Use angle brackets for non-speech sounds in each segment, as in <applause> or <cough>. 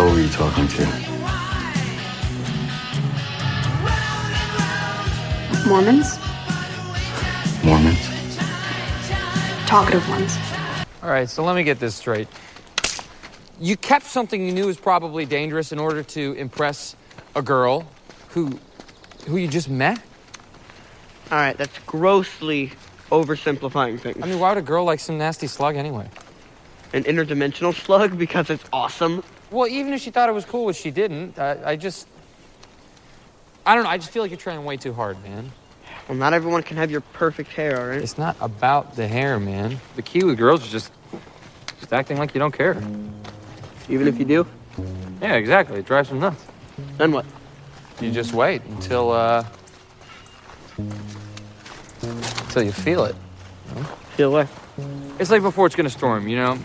hell were you talking to? Mormons? Mormons? Talkative ones. All right, so let me get this straight. You kept something you knew was probably dangerous in order to impress a girl who who you just met? All right, that's grossly oversimplifying things. I mean, why would a girl like some nasty slug anyway? An interdimensional <laughs> slug because it's awesome. Well, even if she thought it was cool, which she didn't, I, I just I don't know, I just feel like you're trying way too hard, man. Well, not everyone can have your perfect hair, all right? It's not about the hair, man. The key with girls is just just acting like you don't care. Even if you do, Yeah, exactly. It drives them nuts. then what? You just wait until uh until you feel it. Feel what? It's like before it's gonna storm, you know?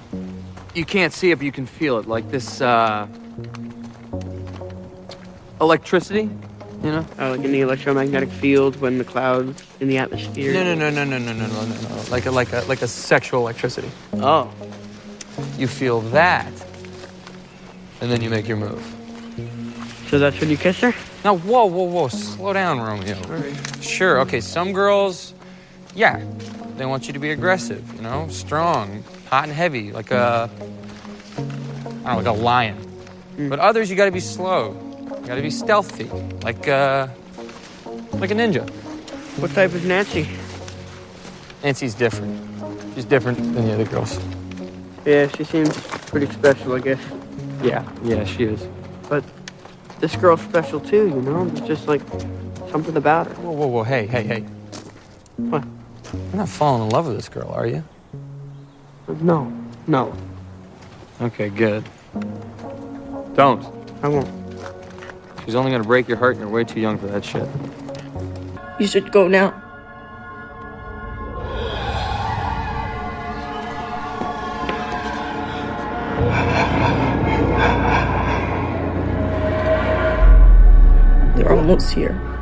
You can't see it, but you can feel it. Like this uh electricity, you know? Oh, like in the electromagnetic field when the clouds in the atmosphere. No, no, no, no, no, no, no, no, no, no. Like a like a like a sexual electricity. Oh, You feel that, and then you make your move. so that's when you kiss her? Now, whoa, whoa, whoa, slow down, Romeo. Sure, okay, some girls, yeah, they want you to be aggressive, you know, strong, hot and heavy, like a, I don't know, like a lion. But others, you gotta be slow. You gotta be stealthy, like, uh, like a ninja. What type is Nancy? Nancy's different. She's different than the other girls. Yeah, she seems pretty special, I guess. Yeah, yeah, she is. But this girl's special too, you know? There's just like something about her. Whoa, whoa, whoa, hey, hey, hey. What? You're not falling in love with this girl, are you? No, no, Okay, good. Don't. I won't. She's only gonna break your heart and you're way too young for that shit. You should go now. They're almost here.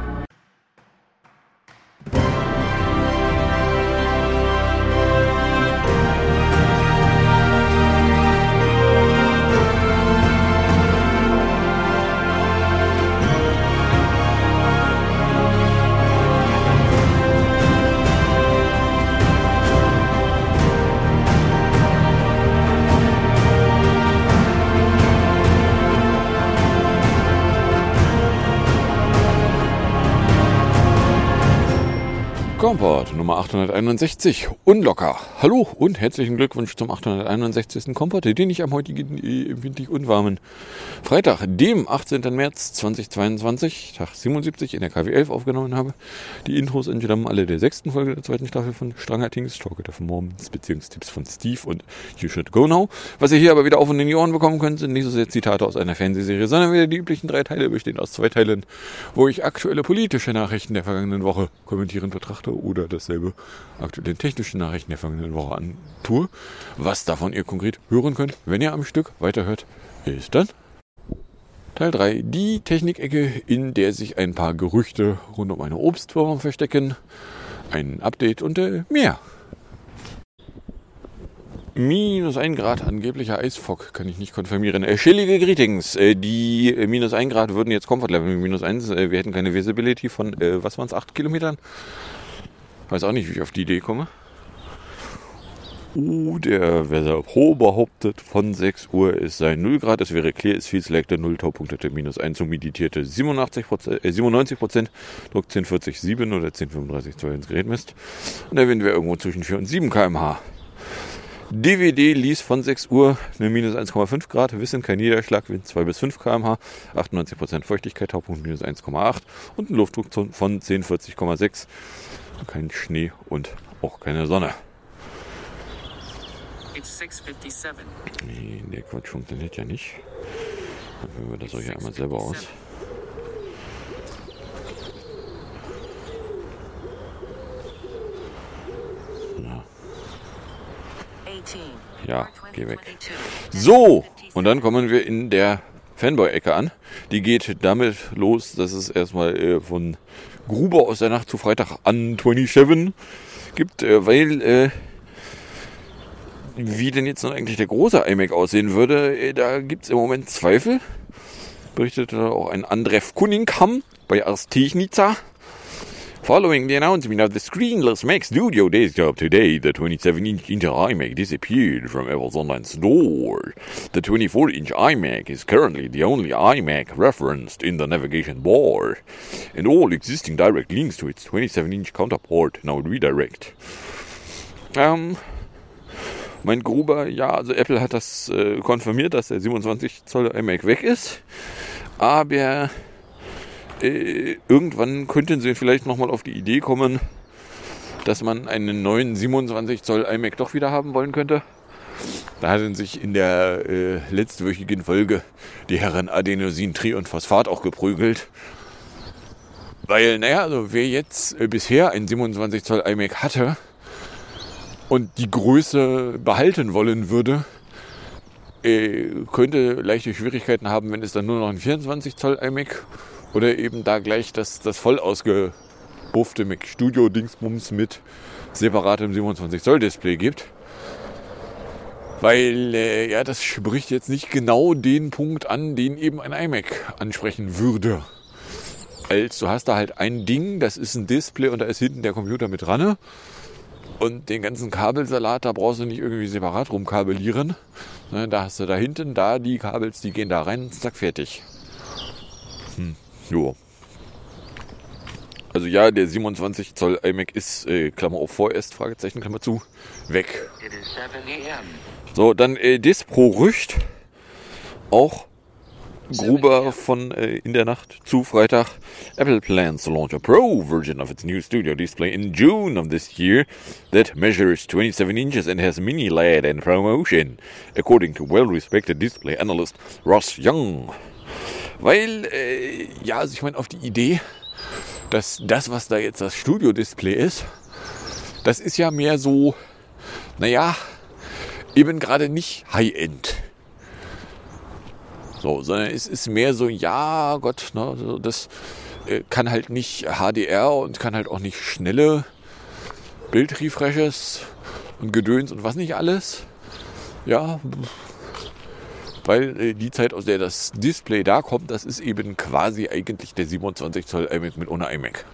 Komport Nummer 861, unlocker. Hallo und herzlichen Glückwunsch zum 861. Komport, den ich am heutigen äh, windig unwarmen Freitag, dem 18. März 2022, Tag 77 in der KW11 aufgenommen habe. Die Intros entstammen alle der sechsten Folge der zweiten Staffel von Stranger Things, Talk of Mormons, Beziehungstipps von Steve und You Should Go Now. Was ihr hier aber wieder auf und in die Ohren bekommen könnt, sind nicht so sehr Zitate aus einer Fernsehserie, sondern wieder die üblichen drei Teile, bestehend aus zwei Teilen, wo ich aktuelle politische Nachrichten der vergangenen Woche kommentierend betrachte oder dasselbe aktuelle technische Nachrichten der vergangenen Woche antue. Was davon ihr konkret hören könnt, wenn ihr am Stück weiterhört, ist dann Teil 3, die Technikecke, in der sich ein paar Gerüchte rund um eine Obstfirma verstecken, ein Update und äh, mehr. Minus 1 Grad angeblicher Eisfock kann ich nicht konfirmieren. Äh, chillige Greetings. Äh, die äh, minus 1 Grad würden jetzt Comfort Level minus 1. Äh, wir hätten keine Visibility von, äh, was waren es, 8 Kilometern? Weiß auch nicht, wie ich auf die Idee komme. Uh, der Weather Pro behauptet, von 6 Uhr es sei 0 Grad, es wäre clear, es viel selected, 0 Taupunktete, minus 1 humiditierte 87%, äh, 97%, Druck 1040,7 oder 1035,2 ins Gerät misst. Und der Wind wäre irgendwo zwischen 4 und 7 km/h. DVD ließ von 6 Uhr eine minus 1,5 Grad, Wissen kein Niederschlag, Wind 2 bis 5 km/h, 98% Feuchtigkeit, Taupunkt minus 1,8 und ein Luftdruck von 1040,6. Kein Schnee und auch keine Sonne. It's 657. Nee, der Quatsch funktioniert ja nicht. Dann führen wir das euch ja einmal selber aus. Ja, geh weg. So, und dann kommen wir in der Fanboy-Ecke an. Die geht damit los, dass es erstmal äh, von Gruber aus der Nacht zu Freitag an 27 gibt, äh, weil äh, wie denn jetzt nun eigentlich der große iMac aussehen würde, äh, da gibt es im Moment Zweifel. Berichtete auch ein Andrev Cunningham bei Ars Technica. Following the announcement of the screenless Mac Studio desktop today, the 27-inch Intel iMac disappeared from Apple's online store. The 24-inch iMac is currently the only iMac referenced in the navigation bar, and all existing direct links to its 27-inch counterpart now redirect. Ähm, mein Gruber, ja, also Apple hat das äh, konfirmiert, dass der 27 Zoll iMac weg ist, aber äh, irgendwann könnten sie vielleicht nochmal auf die Idee kommen, dass man einen neuen 27 Zoll iMac doch wieder haben wollen könnte. Da hatten sich in der äh, letztwöchigen Folge die Herren Adenosin, Tri und Phosphat auch geprügelt. Weil, naja, also wer jetzt äh, bisher einen 27 Zoll iMac hatte und die Größe behalten wollen würde, äh, könnte leichte Schwierigkeiten haben, wenn es dann nur noch ein 24 Zoll iMac oder eben da gleich das, das voll ausgebuffte Mac Studio Dingsbums mit separatem 27 Zoll Display gibt. Weil, äh, ja, das spricht jetzt nicht genau den Punkt an, den eben ein iMac ansprechen würde. Als du hast da halt ein Ding, das ist ein Display und da ist hinten der Computer mit dran. Und den ganzen Kabelsalat, da brauchst du nicht irgendwie separat rumkabelieren. Ne, da hast du da hinten, da die Kabels, die gehen da rein, zack, fertig. Jo. Also ja, der 27 Zoll iMac ist, äh, Klammer auf vorerst, Fragezeichen, Klammer zu, weg. It is 7 a.m. So, dann äh, Dispro Rücht. Auch Gruber von äh, in der Nacht zu Freitag. Apple plans to launch a Pro version of its new studio display in June of this year that measures 27 inches and has mini LED and ProMotion, according to well-respected display analyst Ross Young. Weil, äh, ja, also ich meine, auf die Idee, dass das, was da jetzt das Studio-Display ist, das ist ja mehr so, naja, eben gerade nicht High-End. So, sondern es ist mehr so, ja, Gott, ne, das äh, kann halt nicht HDR und kann halt auch nicht schnelle Bildrefreshes und Gedöns und was nicht alles. Ja, weil äh, die Zeit, aus der das Display da kommt, das ist eben quasi eigentlich der 27 Zoll iMac mit ohne iMac.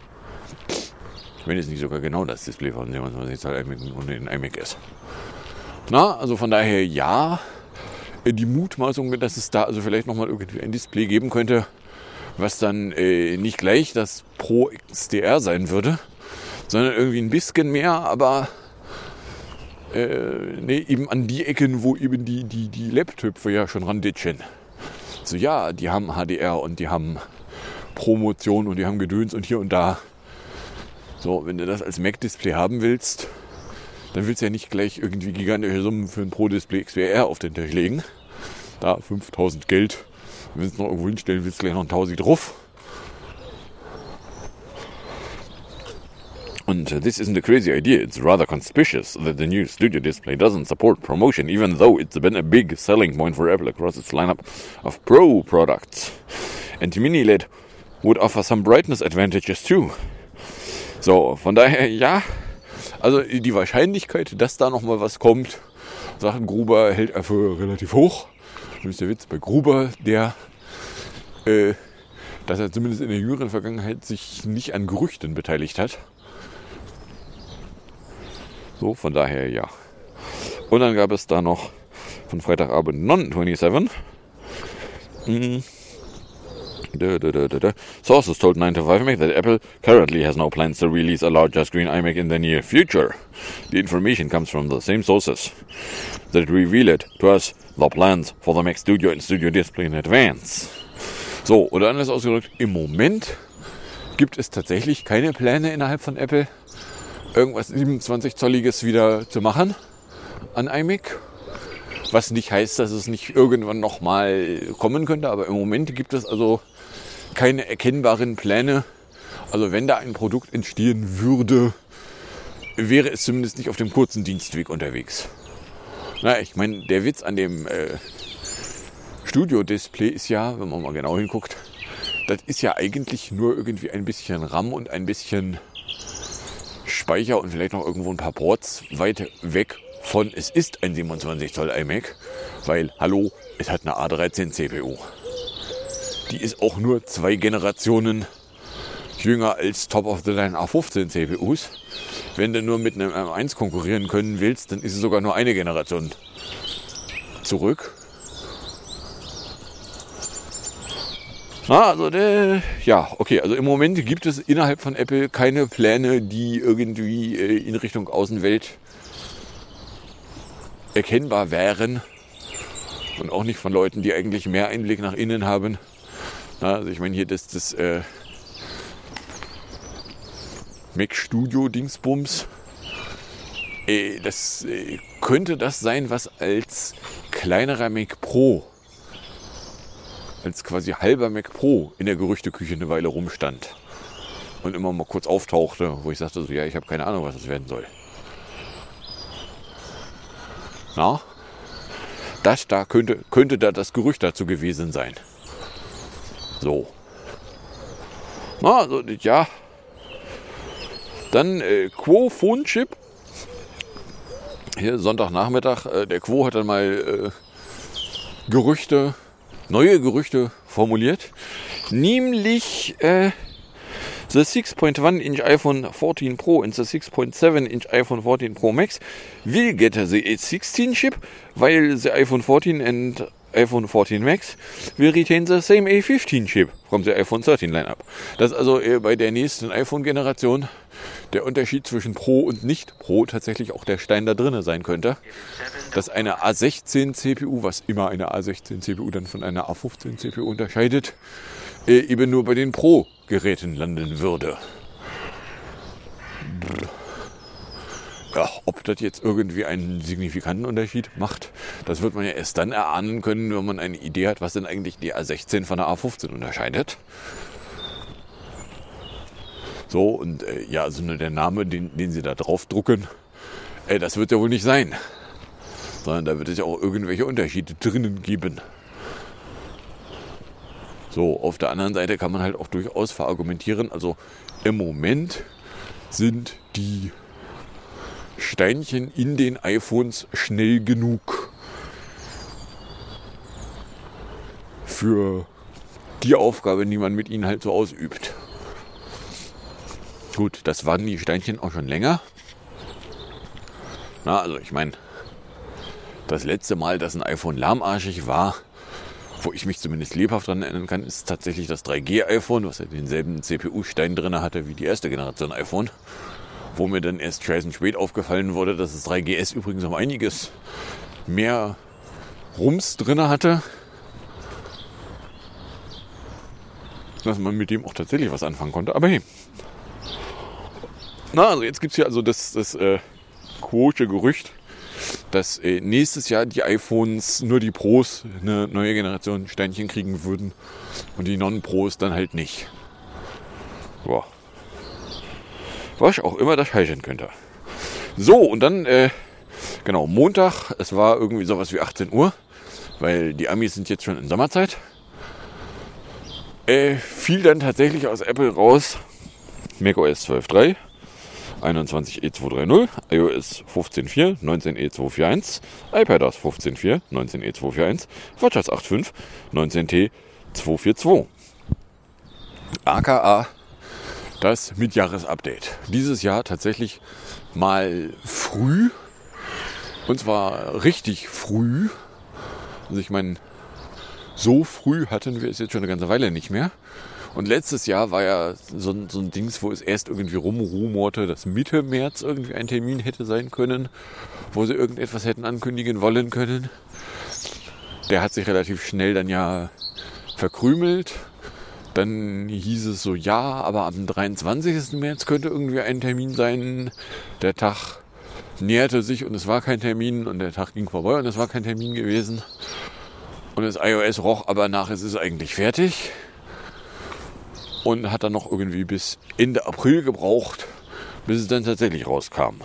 Wenn es nicht sogar genau das Display von 27 Zoll iMac ohne den iMac ist. Na, also von daher ja, äh, die Mutmaßung, dass es da also vielleicht nochmal irgendwie ein Display geben könnte, was dann äh, nicht gleich das Pro XDR sein würde, sondern irgendwie ein bisschen mehr, aber äh, nee, eben an die Ecken, wo eben die, die, die Laptöpfe ja schon randitschen. So ja, die haben HDR und die haben Promotion und die haben Gedöns und hier und da. So, wenn du das als Mac-Display haben willst, dann willst du ja nicht gleich irgendwie gigantische Summen für ein Pro-Display XWR auf den Tisch legen. Da 5000 Geld. Wenn du es noch irgendwo hinstellen willst, gleich noch ein Tausi drauf. And uh, this isn't a crazy idea. It's rather conspicuous that the new studio display doesn't support promotion, even though it's been a big selling point for Apple across its lineup of Pro products. And Mini LED would offer some brightness advantages too. So, von daher, ja, also die Wahrscheinlichkeit, dass da nochmal was kommt, Sachen Gruber hält er für relativ hoch. Das ist der Witz bei Gruber, der, äh, dass er zumindest in der jüngeren Vergangenheit sich nicht an Gerüchten beteiligt hat. So, von daher ja. Und dann gab es da noch von Freitagabend Non-27. Mm. Da, da, da. Sources told 9 to 5 Mac that Apple currently has no plans to release a larger screen iMac in the near future. The information comes from the same sources that revealed to us the plans for the Mac Studio and Studio Display in advance. So, oder anders ausgedrückt, im Moment gibt es tatsächlich keine Pläne innerhalb von Apple, irgendwas 27-Zolliges wieder zu machen an iMac. Was nicht heißt, dass es nicht irgendwann nochmal kommen könnte, aber im Moment gibt es also keine erkennbaren Pläne. Also wenn da ein Produkt entstehen würde, wäre es zumindest nicht auf dem kurzen Dienstweg unterwegs. Na, ich meine, der Witz an dem äh, Studio-Display ist ja, wenn man mal genau hinguckt, das ist ja eigentlich nur irgendwie ein bisschen RAM und ein bisschen Speicher und vielleicht noch irgendwo ein paar Ports weit weg von es ist ein 27 Zoll iMac, weil, hallo, es hat eine A13 CPU. Die ist auch nur zwei Generationen jünger als Top-of-the-Line A15 CPUs. Wenn du nur mit einem M1 konkurrieren können willst, dann ist es sogar nur eine Generation zurück. Na, also der, ja, okay, also im Moment gibt es innerhalb von Apple keine Pläne, die irgendwie äh, in Richtung Außenwelt erkennbar wären. Und auch nicht von Leuten, die eigentlich mehr Einblick nach innen haben. Na, also ich meine hier das, das äh, Mac Studio Dingsbums. Äh, das äh, könnte das sein, was als kleinerer Mac Pro, als quasi halber Mac Pro in der Gerüchteküche eine Weile rumstand. Und immer mal kurz auftauchte, wo ich sagte, so, ja, ich habe keine Ahnung, was das werden soll. Na? Das da könnte, könnte da das Gerücht dazu gewesen sein. So. Na, also, ja. Dann äh, Quo Phone Chip. Hier Sonntagnachmittag. Äh, der Quo hat dann mal äh, Gerüchte, neue Gerüchte formuliert. Nämlich äh, the 6.1 inch iPhone 14 Pro and the 6.7 inch iPhone 14 Pro Max will get the A16 chip, while the iPhone 14 and iPhone 14 Max will retain the same A15 chip from the iPhone 13 lineup. Das ist also äh, bei der nächsten iPhone-Generation der Unterschied zwischen Pro und Nicht-Pro tatsächlich auch der Stein da drinne sein könnte. Dass eine A16 CPU, was immer eine A16 CPU dann von einer A15 CPU unterscheidet, äh, eben nur bei den Pro-Geräten landen würde. Ja, ob das jetzt irgendwie einen signifikanten Unterschied macht, das wird man ja erst dann erahnen können, wenn man eine Idee hat, was denn eigentlich die A16 von der A15 unterscheidet. So, und äh, ja, also nur der Name, den, den sie da drauf drucken, äh, das wird ja wohl nicht sein. Sondern da wird es ja auch irgendwelche Unterschiede drinnen geben. So, auf der anderen Seite kann man halt auch durchaus verargumentieren. Also im Moment sind die Steinchen in den iPhones schnell genug für die Aufgabe, die man mit ihnen halt so ausübt. Gut, das waren die Steinchen auch schon länger. Na, also ich meine, das letzte Mal, dass ein iPhone lahmarschig war, wo ich mich zumindest lebhaft daran erinnern kann, ist tatsächlich das 3G-iPhone, was ja denselben CPU-Stein drin hatte wie die erste Generation iPhone. Wo mir dann erst scheißen spät aufgefallen wurde, dass das 3GS übrigens um einiges mehr Rums drin hatte. Dass man mit dem auch tatsächlich was anfangen konnte. Aber hey. Na, also jetzt gibt es hier also das, das äh, quote Gerücht, dass äh, nächstes Jahr die iPhones, nur die Pros, eine neue Generation Steinchen kriegen würden und die Non-Pros dann halt nicht. Boah. Was auch immer das heißen könnte. So, und dann, äh, genau, Montag, es war irgendwie sowas wie 18 Uhr, weil die Amis sind jetzt schon in Sommerzeit. Äh, fiel dann tatsächlich aus Apple raus macOS 12.3, 21E230, iOS 15.4, 19E241, iPadOS 15.4, 19E241, WatchOS 8.5, 19T242. AKA das Midjahresupdate. Dieses Jahr tatsächlich mal früh. Und zwar richtig früh. Also ich meine, so früh hatten wir es jetzt schon eine ganze Weile nicht mehr. Und letztes Jahr war ja so so ein Dings, wo es erst irgendwie rumrumorte, dass Mitte März irgendwie ein Termin hätte sein können, wo sie irgendetwas hätten ankündigen wollen können. Der hat sich relativ schnell dann ja verkrümelt. Dann hieß es so, ja, aber am 23. März könnte irgendwie ein Termin sein. Der Tag näherte sich und es war kein Termin und der Tag ging vorbei und es war kein Termin gewesen. Und das iOS roch aber nach, es ist eigentlich fertig. Und hat dann noch irgendwie bis Ende April gebraucht, bis es dann tatsächlich rauskam.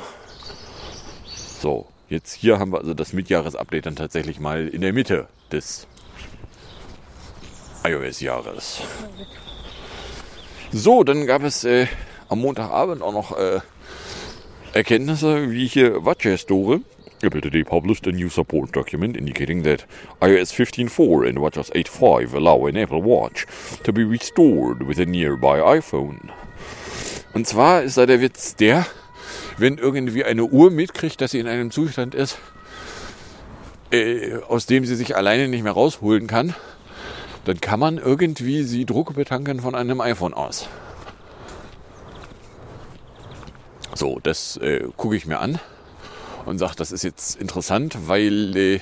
So, jetzt hier haben wir also das Midjahresupdate dann tatsächlich mal in der Mitte des iOS-Jahres. So, dann gab es äh, am Montagabend auch noch äh, Erkenntnisse, wie hier WatchOS Store Apple today published a new support document indicating that iOS 15.4 and WatchOS 8.5 allow an Apple Watch to be restored with a nearby iPhone. Und zwar ist da der Witz der, wenn irgendwie eine Uhr mitkriegt, dass sie in einem Zustand ist, äh, aus dem sie sich alleine nicht mehr rausholen kann, dann kann man irgendwie sie Druck betanken von einem iPhone aus. So, das äh, gucke ich mir an und sage, das ist jetzt interessant, weil äh,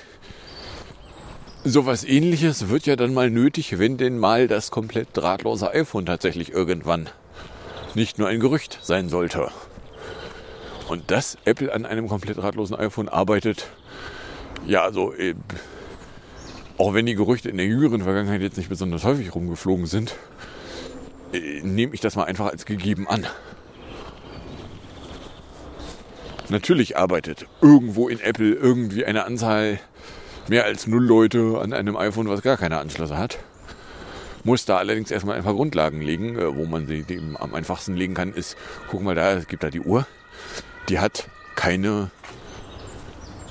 sowas ähnliches wird ja dann mal nötig, wenn denn mal das komplett drahtlose iPhone tatsächlich irgendwann nicht nur ein Gerücht sein sollte. Und dass Apple an einem komplett drahtlosen iPhone arbeitet, ja, also äh, auch wenn die Gerüchte in der jüngeren Vergangenheit jetzt nicht besonders häufig rumgeflogen sind, äh, nehme ich das mal einfach als gegeben an. Natürlich arbeitet irgendwo in Apple irgendwie eine Anzahl mehr als null Leute an einem iPhone, was gar keine Anschlüsse hat. Muss da allerdings erstmal ein paar Grundlagen legen, äh, wo man sie dem am einfachsten legen kann, ist, guck mal da, es gibt da die Uhr. Die hat keine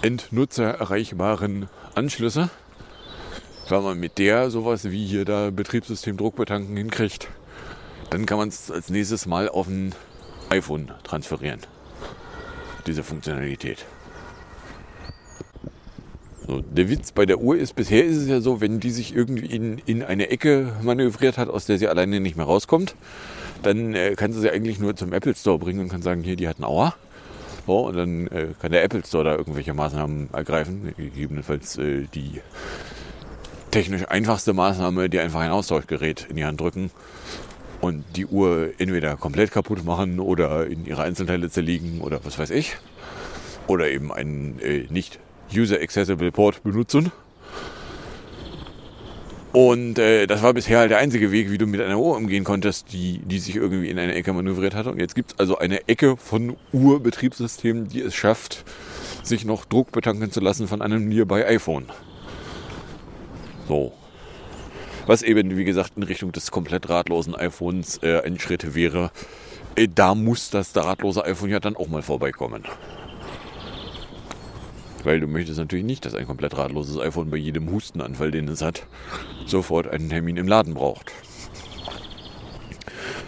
Endnutzer erreichbaren Anschlüsse, weil man mit der sowas wie hier da Betriebssystem Druckbetanken hinkriegt. Dann kann man es als nächstes mal auf ein iPhone transferieren. Diese Funktionalität. So, der Witz bei der Uhr ist, bisher ist es ja so, wenn die sich irgendwie in, in eine Ecke manövriert hat, aus der sie alleine nicht mehr rauskommt, dann äh, kann sie sie eigentlich nur zum Apple Store bringen und kann sagen, hier, die hat einen Auer. So, und dann äh, kann der Apple Store da irgendwelche Maßnahmen ergreifen. Gegebenenfalls äh, die technisch einfachste Maßnahme, die einfach ein Austauschgerät in die Hand drücken und die Uhr entweder komplett kaputt machen oder in ihre Einzelteile zerlegen oder was weiß ich. Oder eben einen äh, nicht User-Accessible Port benutzen. Und äh, das war bisher halt der einzige Weg, wie du mit einer Uhr umgehen konntest, die, die sich irgendwie in eine Ecke manövriert hatte. Und jetzt gibt es also eine Ecke von Uhrbetriebssystemen, die es schafft, sich noch Druck betanken zu lassen von einem Nearby iPhone. So. Was eben, wie gesagt, in Richtung des komplett drahtlosen iPhones äh, ein Schritt wäre. Äh, da muss das drahtlose iPhone ja dann auch mal vorbeikommen. Weil du möchtest natürlich nicht, dass ein komplett drahtloses iPhone bei jedem Hustenanfall, den es hat, sofort einen Termin im Laden braucht.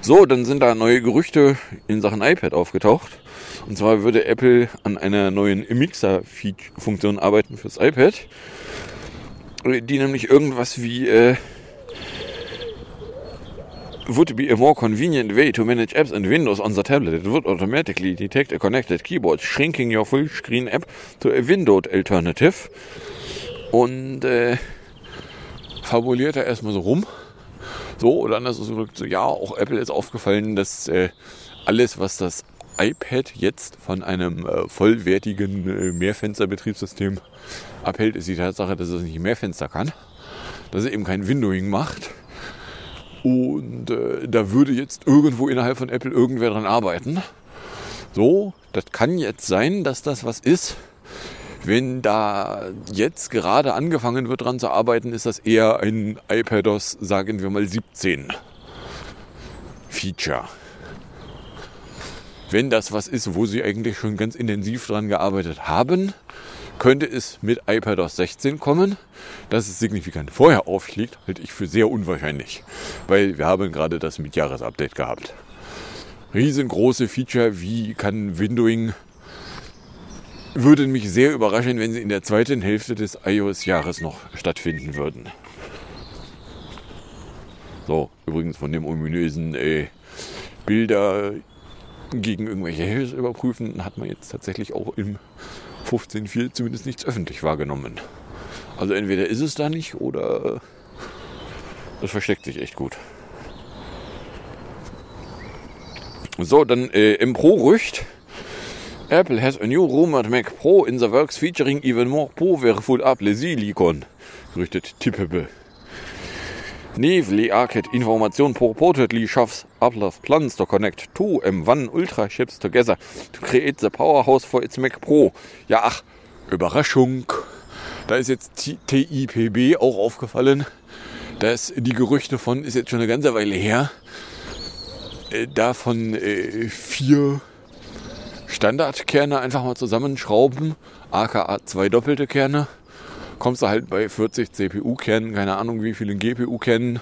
So, dann sind da neue Gerüchte in Sachen iPad aufgetaucht. Und zwar würde Apple an einer neuen Mixer-Funktion arbeiten fürs iPad, die nämlich irgendwas wie äh, would be a more convenient way to manage apps and Windows on the tablet. It would automatically detect a connected keyboard, shrinking your full screen app to a windowed alternative. Und äh, fabuliert er erstmal so rum. So, oder anders ausgedrückt, so, ja, auch Apple ist aufgefallen, dass äh, alles, was das iPad jetzt von einem äh, vollwertigen äh, Mehrfensterbetriebssystem abhält, ist die Tatsache, dass es nicht mehr Fenster kann. Dass es eben kein Windowing macht und äh, da würde jetzt irgendwo innerhalb von Apple irgendwer dran arbeiten. So, das kann jetzt sein, dass das was ist. Wenn da jetzt gerade angefangen wird dran zu arbeiten, ist das eher ein iPadOS, sagen wir mal 17 Feature. Wenn das was ist, wo sie eigentlich schon ganz intensiv dran gearbeitet haben, könnte es mit iPadOS 16 kommen. Dass es signifikant vorher aufschlägt, halte ich für sehr unwahrscheinlich, weil wir haben gerade das Mitjahresupdate gehabt. Riesengroße Feature, wie kann Windowing, würde mich sehr überraschen, wenn sie in der zweiten Hälfte des iOS-Jahres noch stattfinden würden. So, übrigens von dem ominösen äh, Bilder gegen irgendwelche Hills überprüfen, hat man jetzt tatsächlich auch im 15.4 zumindest nichts öffentlich wahrgenommen. Also entweder ist es da nicht oder es versteckt sich echt gut. So, dann äh, im Pro-Rücht. Apple has a new rumored Mac Pro in the works featuring even more powerful Apple Silicon. Gerüchtet Tippebe. Nevely Arcade Information purportedly shoves Apple's plans to connect two M1 Ultra chips together to create the powerhouse for its Mac Pro. Ja, ach, Überraschung. Da ist jetzt TIPB auch aufgefallen, dass die Gerüchte von, ist jetzt schon eine ganze Weile her, äh, davon äh, vier Standardkerne einfach mal zusammenschrauben, aka zwei doppelte Kerne, kommst du halt bei 40 CPU-Kernen, keine Ahnung wie viele GPU-Kernen,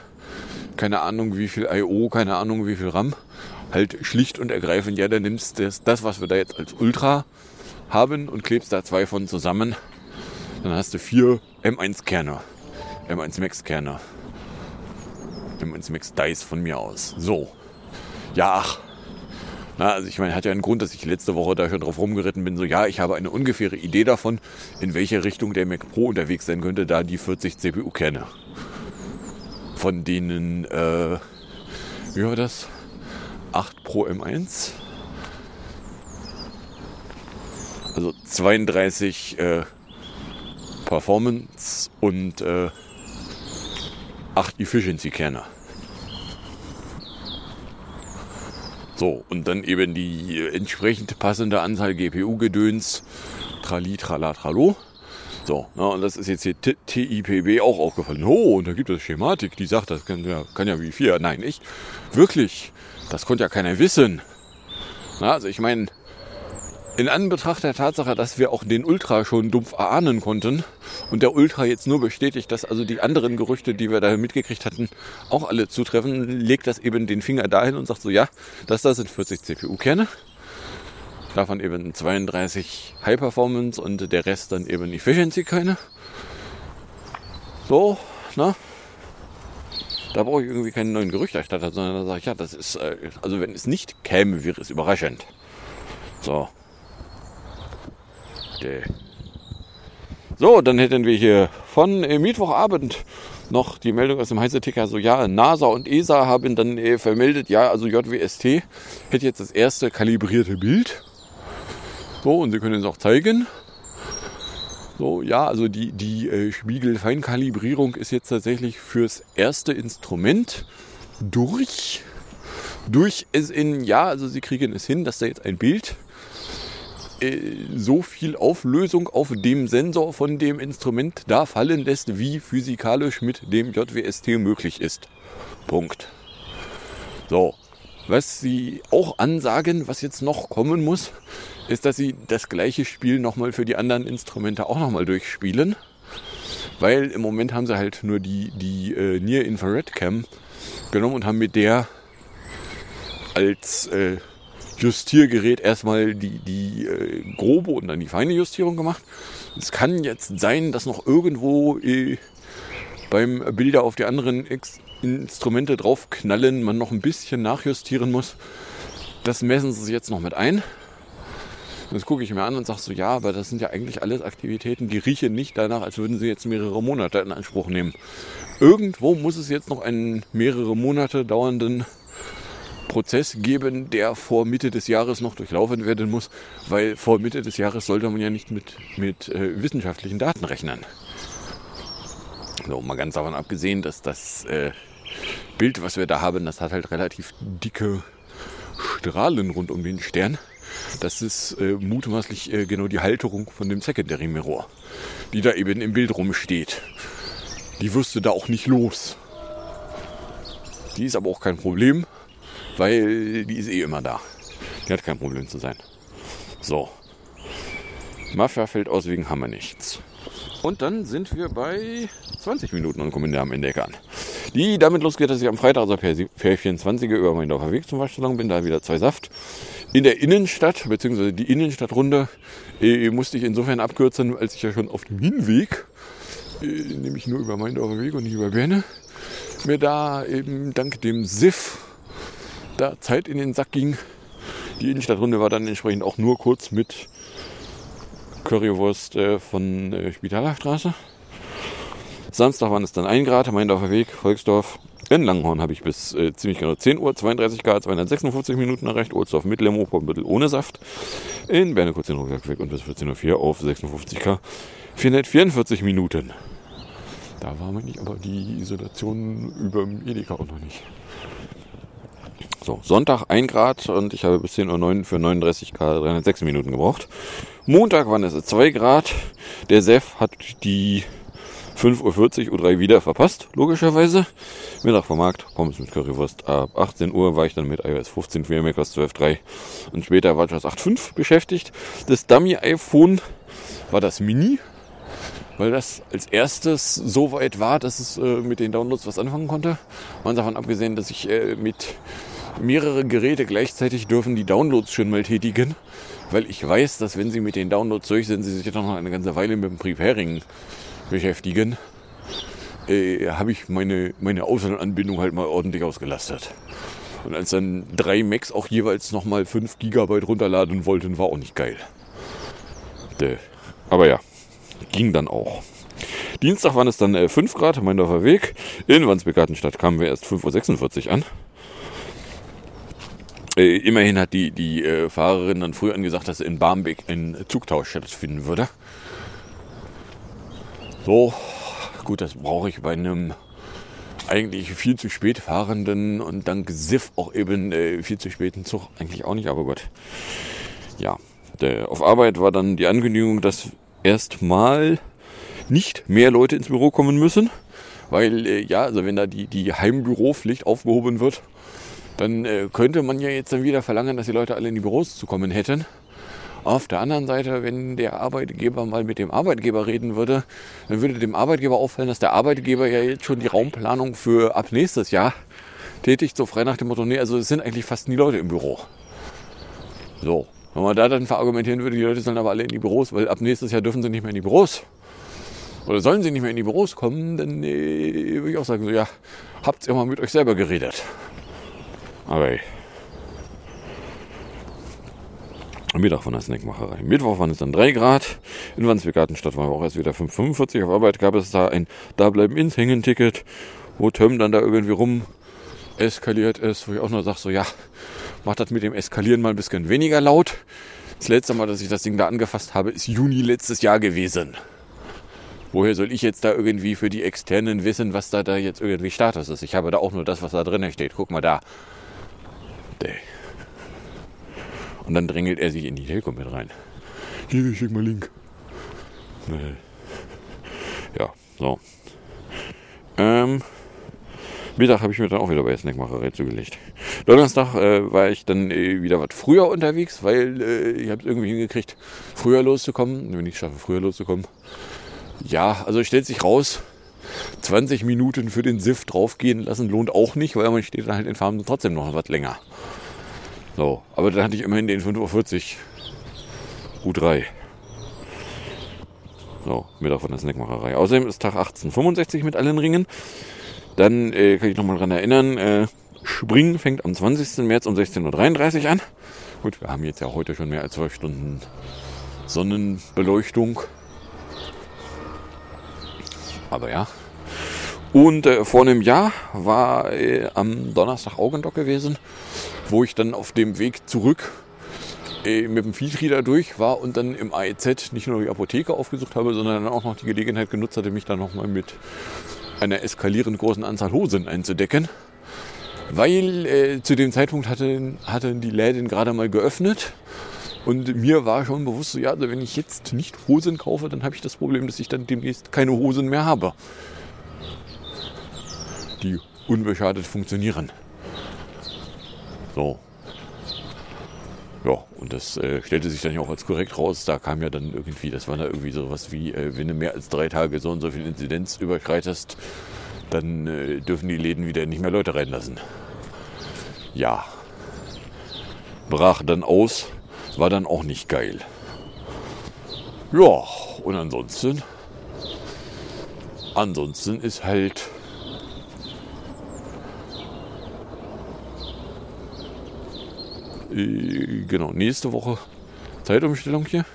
keine Ahnung wie viel I.O., keine Ahnung wie viel RAM. Halt schlicht und ergreifend, ja, dann nimmst du das, das, was wir da jetzt als Ultra haben und klebst da zwei von zusammen. Dann hast du vier M1-Kerne, M1 Max-Kerne, M1 Max Dice von mir aus. So. Ja, ach. Na, also ich meine, hat ja einen Grund, dass ich letzte Woche da schon drauf rumgeritten bin. So, ja, ich habe eine ungefähre Idee davon, in welche Richtung der Mac Pro unterwegs sein könnte, da die 40 CPU-Kerne. Von denen, äh, wie war das? 8 Pro M1. Also 32 äh, Performance und äh, 8 Efficiency-Kerne. So, und dann eben die äh, entsprechend passende Anzahl GPU-Gedöns, Trali, Trala, Tralo. So, na, und das ist jetzt hier TIPB auch aufgefallen. Oh, und da gibt es Schematik, die sagt, das kann ja, kann ja wie vier. Nein, ich. Wirklich. Das konnte ja keiner wissen. Na, also ich meine, in Anbetracht der Tatsache, dass wir auch den Ultra schon dumpf erahnen konnten und der Ultra jetzt nur bestätigt, dass also die anderen Gerüchte, die wir da mitgekriegt hatten, auch alle zutreffen, legt das eben den Finger dahin und sagt so, ja, das da sind 40 CPU-Kerne. Davon eben 32 High Performance und der Rest dann eben Efficiency-Kerne. So, na, da brauche ich irgendwie keinen neuen Gerüchterstatter, sondern da sage ich, ja, das ist, äh, also wenn es nicht käme, wäre es überraschend. So. Okay. So, dann hätten wir hier von äh, Mittwochabend noch die Meldung aus dem Heise-Ticker, so ja, NASA und ESA haben dann äh, vermeldet, ja, also JWST hätte jetzt das erste kalibrierte Bild. So, und sie können es auch zeigen. So, ja, also die, die äh, Spiegelfeinkalibrierung ist jetzt tatsächlich fürs erste Instrument durch. Durch es in, ja, also sie kriegen es hin, dass da jetzt ein Bild so viel Auflösung auf dem Sensor von dem Instrument da fallen lässt, wie physikalisch mit dem JWST möglich ist. Punkt. So. Was sie auch ansagen, was jetzt noch kommen muss, ist, dass sie das gleiche Spiel nochmal für die anderen Instrumente auch nochmal durchspielen. Weil im Moment haben sie halt nur die, die äh, Near Infrared Cam genommen und haben mit der als äh, Justiergerät erstmal die, die äh, grobe und dann die feine Justierung gemacht. Es kann jetzt sein, dass noch irgendwo äh, beim Bilder auf die anderen Ex Instrumente draufknallen, man noch ein bisschen nachjustieren muss. Das messen sie jetzt noch mit ein. Das gucke ich mir an und sage so, ja, aber das sind ja eigentlich alles Aktivitäten, die riechen nicht danach, als würden sie jetzt mehrere Monate in Anspruch nehmen. Irgendwo muss es jetzt noch einen mehrere Monate dauernden Prozess geben, der vor Mitte des Jahres noch durchlaufen werden muss, weil vor Mitte des Jahres sollte man ja nicht mit, mit äh, wissenschaftlichen Daten rechnen. So, mal ganz davon abgesehen, dass das äh, Bild, was wir da haben, das hat halt relativ dicke Strahlen rund um den Stern. Das ist äh, mutmaßlich äh, genau die Halterung von dem Secondary Mirror, die da eben im Bild rumsteht. Die wirst du da auch nicht los. Die ist aber auch kein Problem, weil die ist eh immer da. Die hat kein Problem zu sein. So. Mafia fällt aus wegen Hammer nichts. Und dann sind wir bei 20 Minuten und kommen am Ende an. Die damit losgeht, dass ich am Freitag, also per, per 24 über meinen Dorfer Weg zum Waschsalon bin, da wieder zwei Saft. In der Innenstadt, beziehungsweise die Innenstadtrunde, äh, musste ich insofern abkürzen, als ich ja schon auf dem Hinweg, äh, nämlich nur über meinen Dorfer Weg und nicht über Berne, mir da eben dank dem SIF da Zeit in den Sack ging. Die Innenstadtrunde war dann entsprechend auch nur kurz mit Currywurst äh, von äh, Spitalachstraße. Samstag waren es dann 1 Grad, Meindorfer Weg, Volksdorf. In Langenhorn habe ich bis äh, ziemlich genau 10 Uhr 32 Grad, 256 Minuten erreicht. Ohlsdorf mit Limo, Mittel ohne Saft. In Berne kurz den Rucksack weg und bis 14.04 Uhr auf 56 K. 444 Minuten. Da war man nicht, aber die Isolation über dem Edeka auch noch nicht. So, Sonntag 1 Grad und ich habe bis 10.09 Uhr für 39 Grad 306 Minuten gebraucht. Montag waren es 2 Grad. Der Sef hat die 5.40 Uhr U3 wieder verpasst, logischerweise. Mittag vom Markt, Pommes mit Currywurst. Ab 18 Uhr war ich dann mit iOS 15 für macOS 12.3 und später war ich als 8.5 beschäftigt. Das Dummy-iPhone war das Mini, weil das als erstes so weit war, dass es äh, mit den Downloads was anfangen konnte. Man davon abgesehen, dass ich äh, mit mehrere Geräte gleichzeitig dürfen die Downloads schon mal tätigen, weil ich weiß, dass wenn sie mit den Downloads durch sind, sie sich noch eine ganze Weile mit dem Preparing beschäftigen, äh, habe ich meine, meine Auslandanbindung halt mal ordentlich ausgelastet. Und als dann drei Macs auch jeweils nochmal 5 Gigabyte runterladen wollten, war auch nicht geil. Däh. Aber ja, ging dann auch. Dienstag waren es dann äh, 5 Grad, Meindorfer Weg. In Wandsbek-Gartenstadt kamen wir erst 5.46 Uhr an. Äh, immerhin hat die, die äh, Fahrerin dann früh angesagt, dass in Barmbek ein Zugtausch stattfinden würde. So, gut, das brauche ich bei einem eigentlich viel zu spät fahrenden und dank SIF auch eben äh, viel zu späten Zug eigentlich auch nicht, aber gut. Ja, der, auf Arbeit war dann die Ankündigung, dass erstmal nicht mehr Leute ins Büro kommen müssen, weil äh, ja, also wenn da die, die Heimbüropflicht aufgehoben wird, dann äh, könnte man ja jetzt dann wieder verlangen, dass die Leute alle in die Büros zu kommen hätten. Auf der anderen Seite, wenn der Arbeitgeber mal mit dem Arbeitgeber reden würde, dann würde dem Arbeitgeber auffallen, dass der Arbeitgeber ja jetzt schon die Raumplanung für ab nächstes Jahr tätigt, so frei nach dem Motto, nee, also es sind eigentlich fast nie Leute im Büro. So, wenn man da dann verargumentieren würde, die Leute sollen aber alle in die Büros, weil ab nächstes Jahr dürfen sie nicht mehr in die Büros. Oder sollen sie nicht mehr in die Büros kommen, dann äh, würde ich auch sagen, so, ja, habt ihr mal mit euch selber geredet. Aber ey. Am Mittag von der Snackmacherei. Mittwoch waren es dann 3 Grad. In Wandsbek-Gartenstadt waren wir auch erst wieder 5,45. Auf Arbeit gab es da ein Da-bleiben ins Hängen-Ticket, wo Töm dann da irgendwie rum eskaliert ist, wo ich auch nur sage, so ja, macht das mit dem Eskalieren mal ein bisschen weniger laut. Das letzte Mal, dass ich das Ding da angefasst habe, ist Juni letztes Jahr gewesen. Woher soll ich jetzt da irgendwie für die Externen wissen, was da, da jetzt irgendwie Status ist? Ich habe da auch nur das, was da drin steht. Guck mal da. Däh. Und dann drängelt er sich in die Telco mit rein. Hier, schick mal Link. Ja, so. Ähm, Mittag habe ich mir dann auch wieder bei Snackmacherei zugelegt. Donnerstag äh, war ich dann äh, wieder was früher unterwegs, weil äh, ich habe es irgendwie hingekriegt, früher loszukommen. Wenn ich schaffe, früher loszukommen. Ja, also stellt sich raus, 20 Minuten für den SIF draufgehen lassen lohnt auch nicht, weil man steht dann halt in Farben trotzdem noch was länger. So, aber dann hatte ich immerhin den 5.40 Uhr U3. So, Mittag von der Snackmacherei. Außerdem ist Tag 1865 mit allen Ringen. Dann äh, kann ich nochmal dran erinnern, äh, Springen fängt am 20. März um 16.33 Uhr an. Gut, wir haben jetzt ja heute schon mehr als zwei Stunden Sonnenbeleuchtung. Aber ja. Und äh, vor einem Jahr war äh, am Donnerstag Augendock gewesen, wo ich dann auf dem Weg zurück äh, mit dem Feedreader durch war und dann im AEZ nicht nur die Apotheke aufgesucht habe, sondern dann auch noch die Gelegenheit genutzt hatte, mich dann nochmal mit einer eskalierend großen Anzahl Hosen einzudecken. Weil äh, zu dem Zeitpunkt hatten, hatten die Läden gerade mal geöffnet. Und mir war schon bewusst, so, ja, also wenn ich jetzt nicht Hosen kaufe, dann habe ich das Problem, dass ich dann demnächst keine Hosen mehr habe. Die unbeschadet funktionieren. So. Ja, und das äh, stellte sich dann ja auch als korrekt raus. Da kam ja dann irgendwie, das war da irgendwie sowas wie, äh, wenn du mehr als drei Tage so und so viel Inzidenz überschreitest, dann äh, dürfen die Läden wieder nicht mehr Leute reinlassen. Ja. Brach dann aus, war dann auch nicht geil. Ja, und ansonsten, ansonsten ist halt äh, genau, nächste Woche Zeitumstellung hier.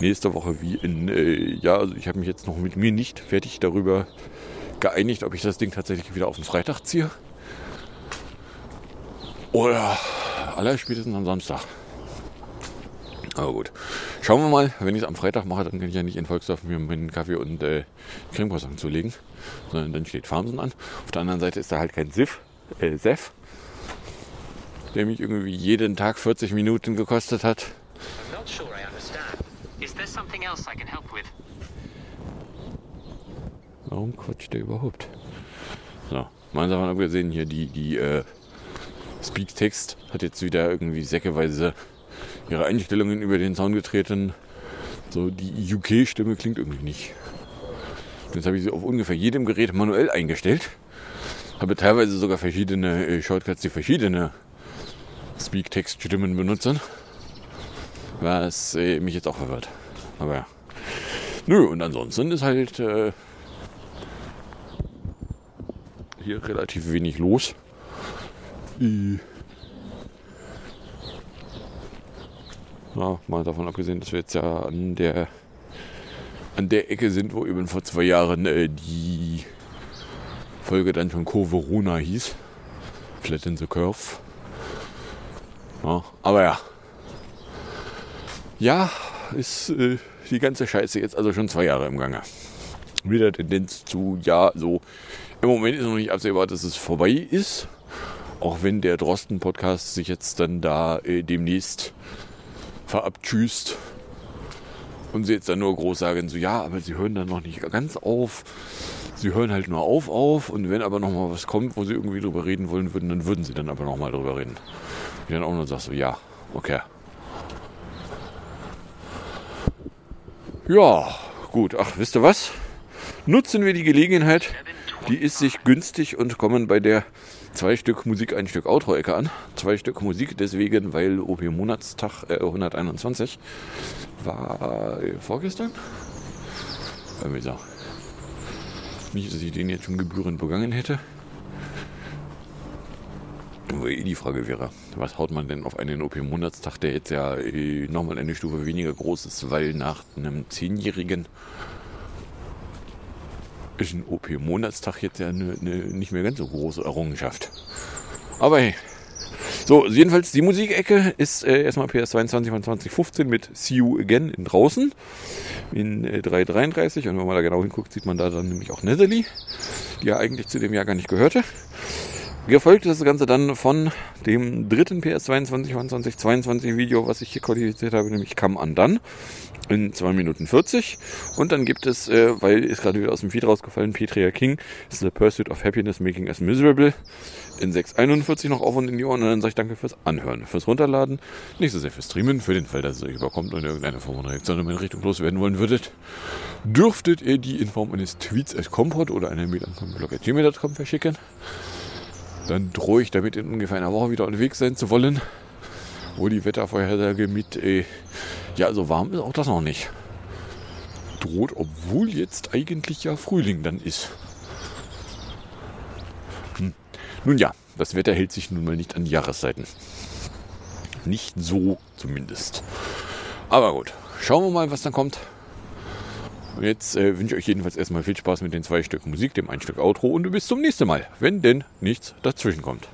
Nächste Woche wie in, äh, ja, also ich habe mich jetzt noch mit mir nicht fertig darüber geeinigt, ob ich das Ding tatsächlich wieder auf den Freitag ziehe. Oder aller spätestens am Samstag. Aber gut. Schauen wir mal, wenn ich es am Freitag mache, dann kann ich ja nicht in Volksdorf mir meinen Kaffee und äh, Cremecroissant zulegen, sondern dann steht Farmsen an. Auf der anderen Seite ist da halt kein Sif, äh, Sef, der mich irgendwie jeden Tag 40 Minuten gekostet hat. Sure? Warum quatscht der überhaupt? So, mal davon abgesehen, hier die, die äh, Speak-Text hat jetzt wieder irgendwie säckeweise ihre Einstellungen über den Zaun getreten. So, die UK-Stimme klingt irgendwie nicht. Jetzt habe ich sie auf ungefähr jedem Gerät manuell eingestellt. Habe teilweise sogar verschiedene äh, Shortcuts, die verschiedene Speak-Text-Stimmen benutzen. Was äh, mich jetzt auch verwirrt. Aber ja. Nö, und ansonsten ist halt äh, hier relativ wenig los. Äh, Ja, mal davon abgesehen, dass wir jetzt ja an der an der Ecke sind, wo eben vor zwei Jahren äh, die Folge dann schon Kurve Runa hieß. Flatten the Curve. Ja, aber ja. Ja, ist äh, die ganze Scheiße jetzt also schon zwei Jahre im Gange. Wieder Tendenz zu, ja, so. Im Moment ist noch nicht absehbar, dass es vorbei ist. Auch wenn der Drosten-Podcast sich jetzt dann da äh, demnächst verabtschüßt und sie jetzt dann nur groß sagen, so ja, aber sie hören dann noch nicht ganz auf. Sie hören halt nur auf, auf und wenn aber noch mal was kommt, wo sie irgendwie drüber reden wollen würden, dann würden sie dann aber noch mal drüber reden. Ich dann auch nur sagst so, ja, okay. Ja, gut. Ach, wisst ihr was? Nutzen wir die Gelegenheit, die ist sich günstig und kommen bei der zwei Stück Musik, ein Stück Outro-Ecke an. Zwei Stück Musik deswegen, weil OP Monatstag äh, 121 war äh, vorgestern. Irgendwie so. Nicht, dass ich den jetzt schon gebührend begangen hätte. Wo eh die Frage wäre, was haut man denn auf einen OP-Monatstag, der jetzt ja äh, nochmal eine Stufe weniger groß ist, weil nach einem Zehnjährigen ist ein OP-Monatstag jetzt ja eine, eine nicht mehr ganz so große Errungenschaft. Aber hey. So, jedenfalls die Musikecke ist äh, erstmal PS22 von 2015 mit See You Again in draußen in äh, 333 und wenn man da genau hinguckt, sieht man da dann nämlich auch Netherly, die ja eigentlich zu dem Jahr gar nicht gehörte. Gefolgt ist das Ganze dann von dem dritten PS22 von 2022 Video, was ich hier qualifiziert habe, nämlich Come Undone in 2 Minuten 40. Und dann gibt es, äh, weil ist gerade wieder aus dem Feed rausgefallen, Petria King, The Pursuit of Happiness Making Us Miserable in 6.41 noch auf und in die Ohren. Und dann sage ich danke fürs Anhören, fürs Runterladen, nicht so sehr fürs Streamen, für den Fall, dass es euch überkommt und in irgendeine Form von Reaktion in meine Richtung loswerden wollen würdet. Dürftet ihr die in Form eines Tweets als Komport oder einer Mail an blog.gmail.com verschicken. Dann drohe ich damit in ungefähr einer Woche wieder unterwegs sein zu wollen. Wo die Wettervorhersage mit, äh, ja, so warm ist auch das noch nicht. Droht, obwohl jetzt eigentlich ja Frühling dann ist. Hm. Nun ja, das Wetter hält sich nun mal nicht an Jahreszeiten. Nicht so zumindest. Aber gut, schauen wir mal, was dann kommt. Jetzt äh, wünsche ich euch jedenfalls erstmal viel Spaß mit den zwei Stück Musik, dem ein Stück Outro und bis zum nächsten Mal, wenn denn nichts dazwischen kommt.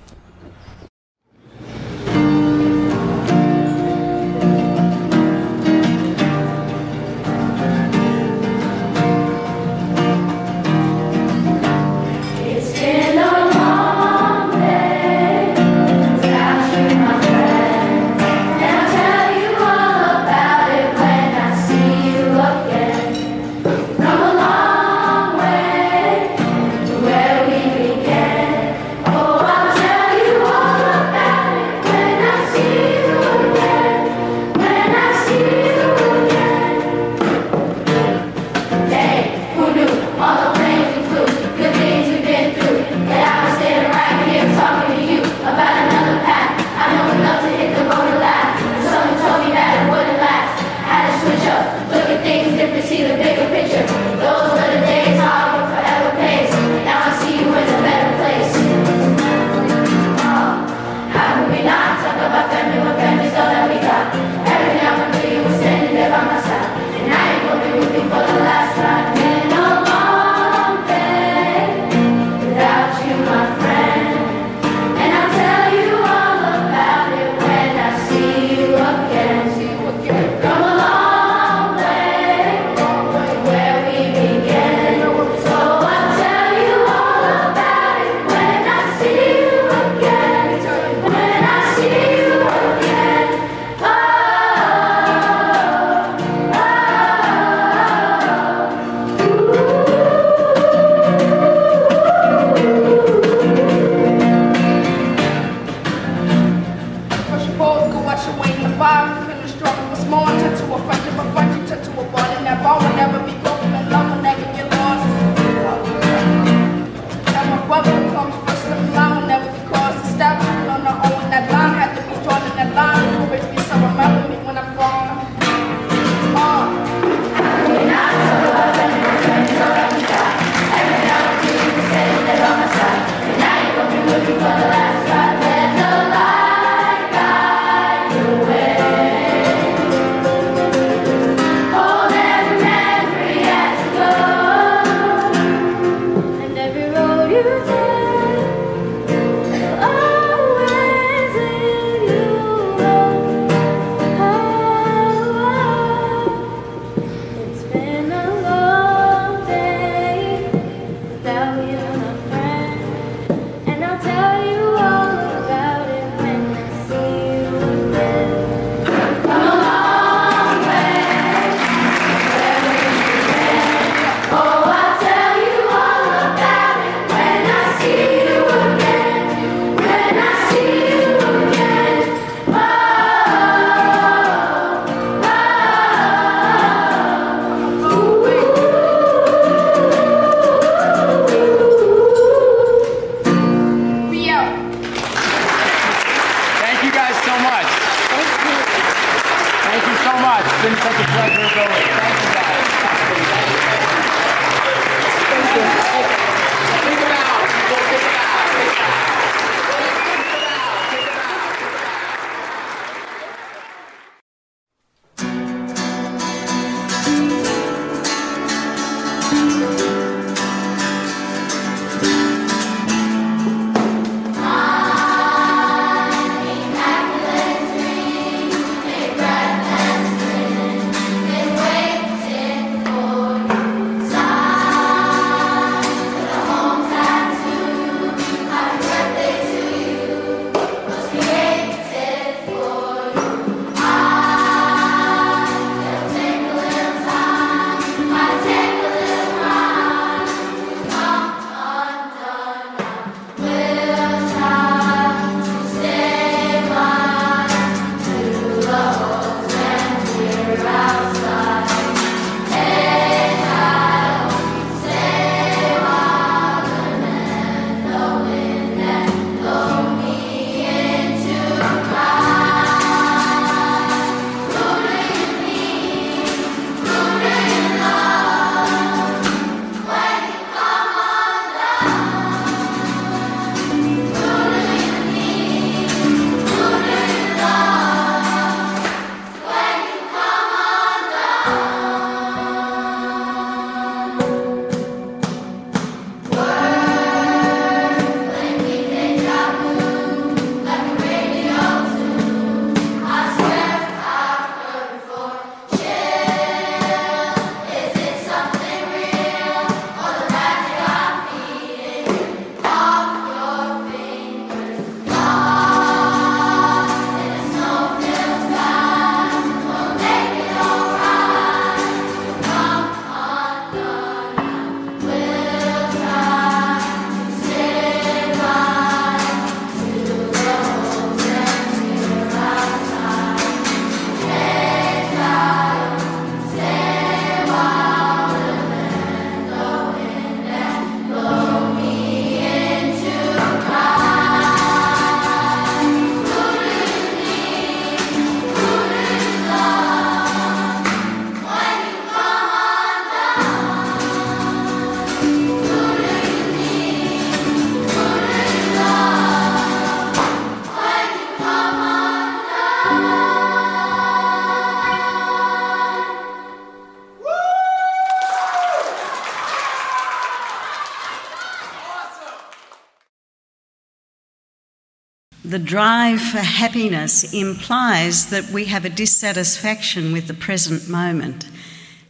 The drive for happiness implies that we have a dissatisfaction with the present moment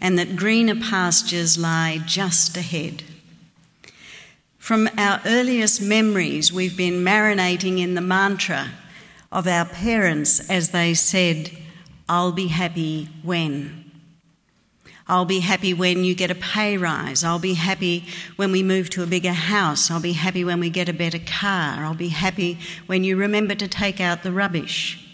and that greener pastures lie just ahead. From our earliest memories, we've been marinating in the mantra of our parents as they said, I'll be happy when. I'll be happy when you get a pay rise. I'll be happy when we move to a bigger house. I'll be happy when we get a better car. I'll be happy when you remember to take out the rubbish.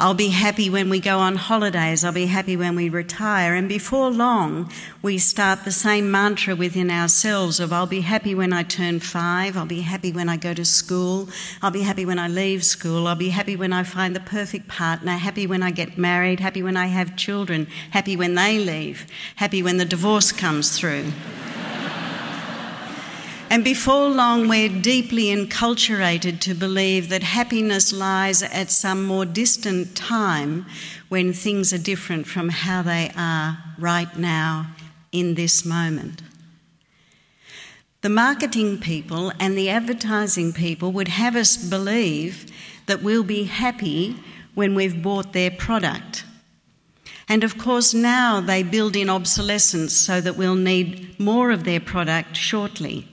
I'll be happy when we go on holidays. I'll be happy when we retire. And before long, we start the same mantra within ourselves of I'll be happy when I turn five. I'll be happy when I go to school. I'll be happy when I leave school. I'll be happy when I find the perfect partner. Happy when I get married. Happy when I have children. Happy when they leave. Happy when the divorce comes through. And before long, we're deeply enculturated to believe that happiness lies at some more distant time when things are different from how they are right now in this moment. The marketing people and the advertising people would have us believe that we'll be happy when we've bought their product. And of course, now they build in obsolescence so that we'll need more of their product shortly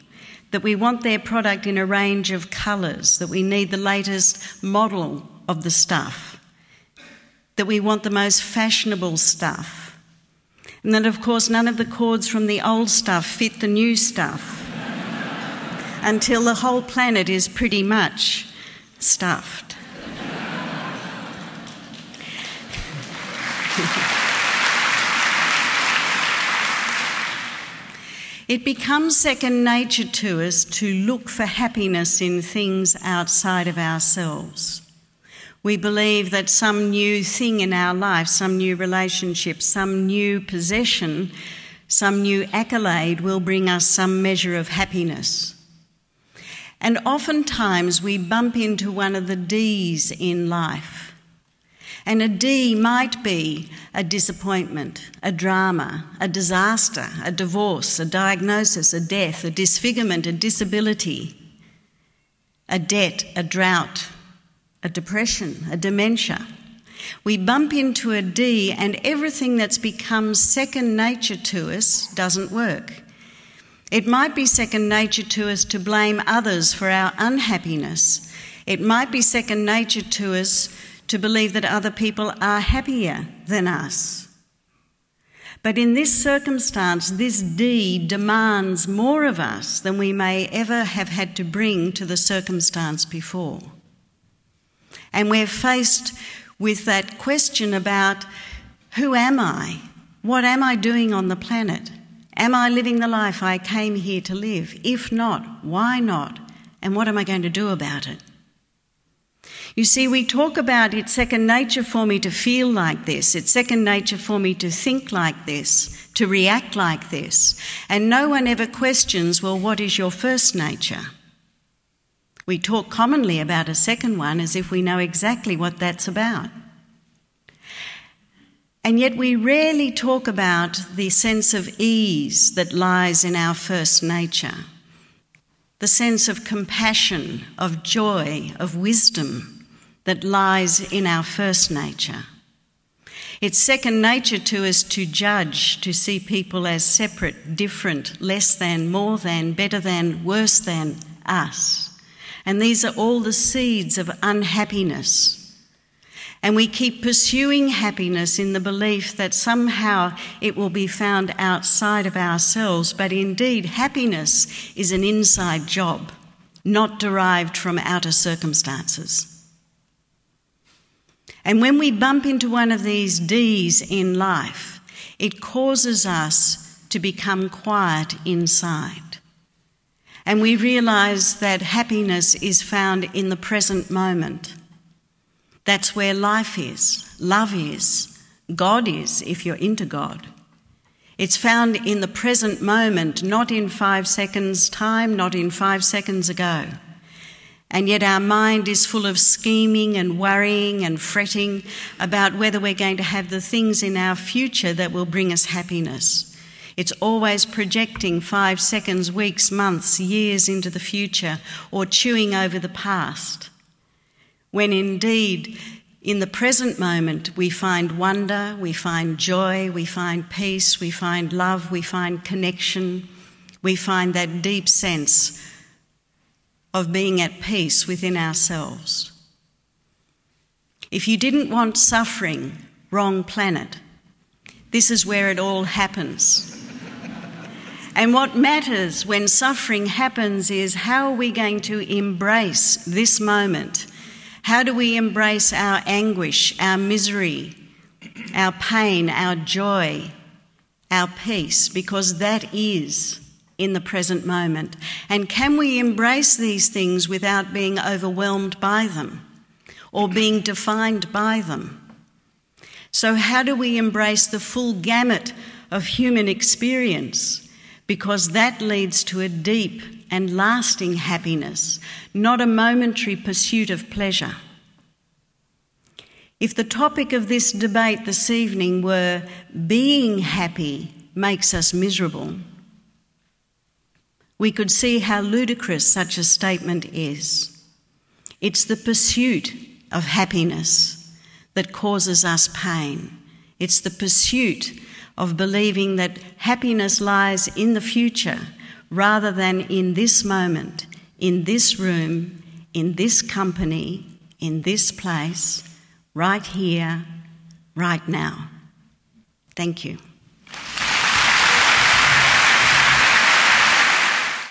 that we want their product in a range of colours, that we need the latest model of the stuff, that we want the most fashionable stuff, and that, of course, none of the cords from the old stuff fit the new stuff <laughs> until the whole planet is pretty much stuffed. It becomes second nature to us to look for happiness in things outside of ourselves. We believe that some new thing in our life, some new relationship, some new possession, some new accolade will bring us some measure of happiness. And oftentimes we bump into one of the D's in life. And a D might be a disappointment, a drama, a disaster, a divorce, a diagnosis, a death, a disfigurement, a disability, a debt, a drought, a depression, a dementia. We bump into a D, and everything that's become second nature to us doesn't work. It might be second nature to us to blame others for our unhappiness. It might be second nature to us to believe that other people are happier than us. But in this circumstance, this deed demands more of us than we may ever have had to bring to the circumstance before. And we're faced with that question about who am I? What am I doing on the planet? Am I living the life I came here to live? If not, why not? And what am I going to do about it? You see, we talk about it's second nature for me to feel like this, it's second nature for me to think like this, to react like this, and no one ever questions, well, what is your first nature? We talk commonly about a second one as if we know exactly what that's about. And yet, we rarely talk about the sense of ease that lies in our first nature, the sense of compassion, of joy, of wisdom that lies in our first nature. It's second nature to us to judge, to see people as separate, different, less than, more than, better than, worse than us. And these are all the seeds of unhappiness. And we keep pursuing happiness in the belief that somehow it will be found outside of ourselves. But indeed, happiness is an inside job, not derived from outer circumstances. And when we bump into one of these D's in life, it causes us to become quiet inside. And we realize that happiness is found in the present moment. That's where life is, love is, God is, if you're into God. It's found in the present moment, not in five seconds' time, not in five seconds ago. And yet our mind is full of scheming and worrying and fretting about whether we're going to have the things in our future that will bring us happiness. It's always projecting five seconds, weeks, months, years into the future or chewing over the past. When indeed, in the present moment, we find wonder, we find joy, we find peace, we find love, we find connection, we find that deep sense of being at peace within ourselves. If you didn't want suffering, wrong planet. This is where it all happens. and what matters when suffering happens is how are we going to embrace this moment? How do we embrace our anguish, our misery, our pain, our joy, our peace? Because that is in the present moment. And can we embrace these things without being overwhelmed by them or being defined by them? So, how do we embrace the full gamut of human experience? Because that leads to a deep and lasting happiness, not a momentary pursuit of pleasure. If the topic of this debate this evening were being happy makes us miserable, we could see how ludicrous such a statement is. It's the pursuit of happiness that causes us pain. It's the pursuit of believing that happiness lies in the future rather than in this moment, in this room, in this company, in this place, right here, right now. Thank you.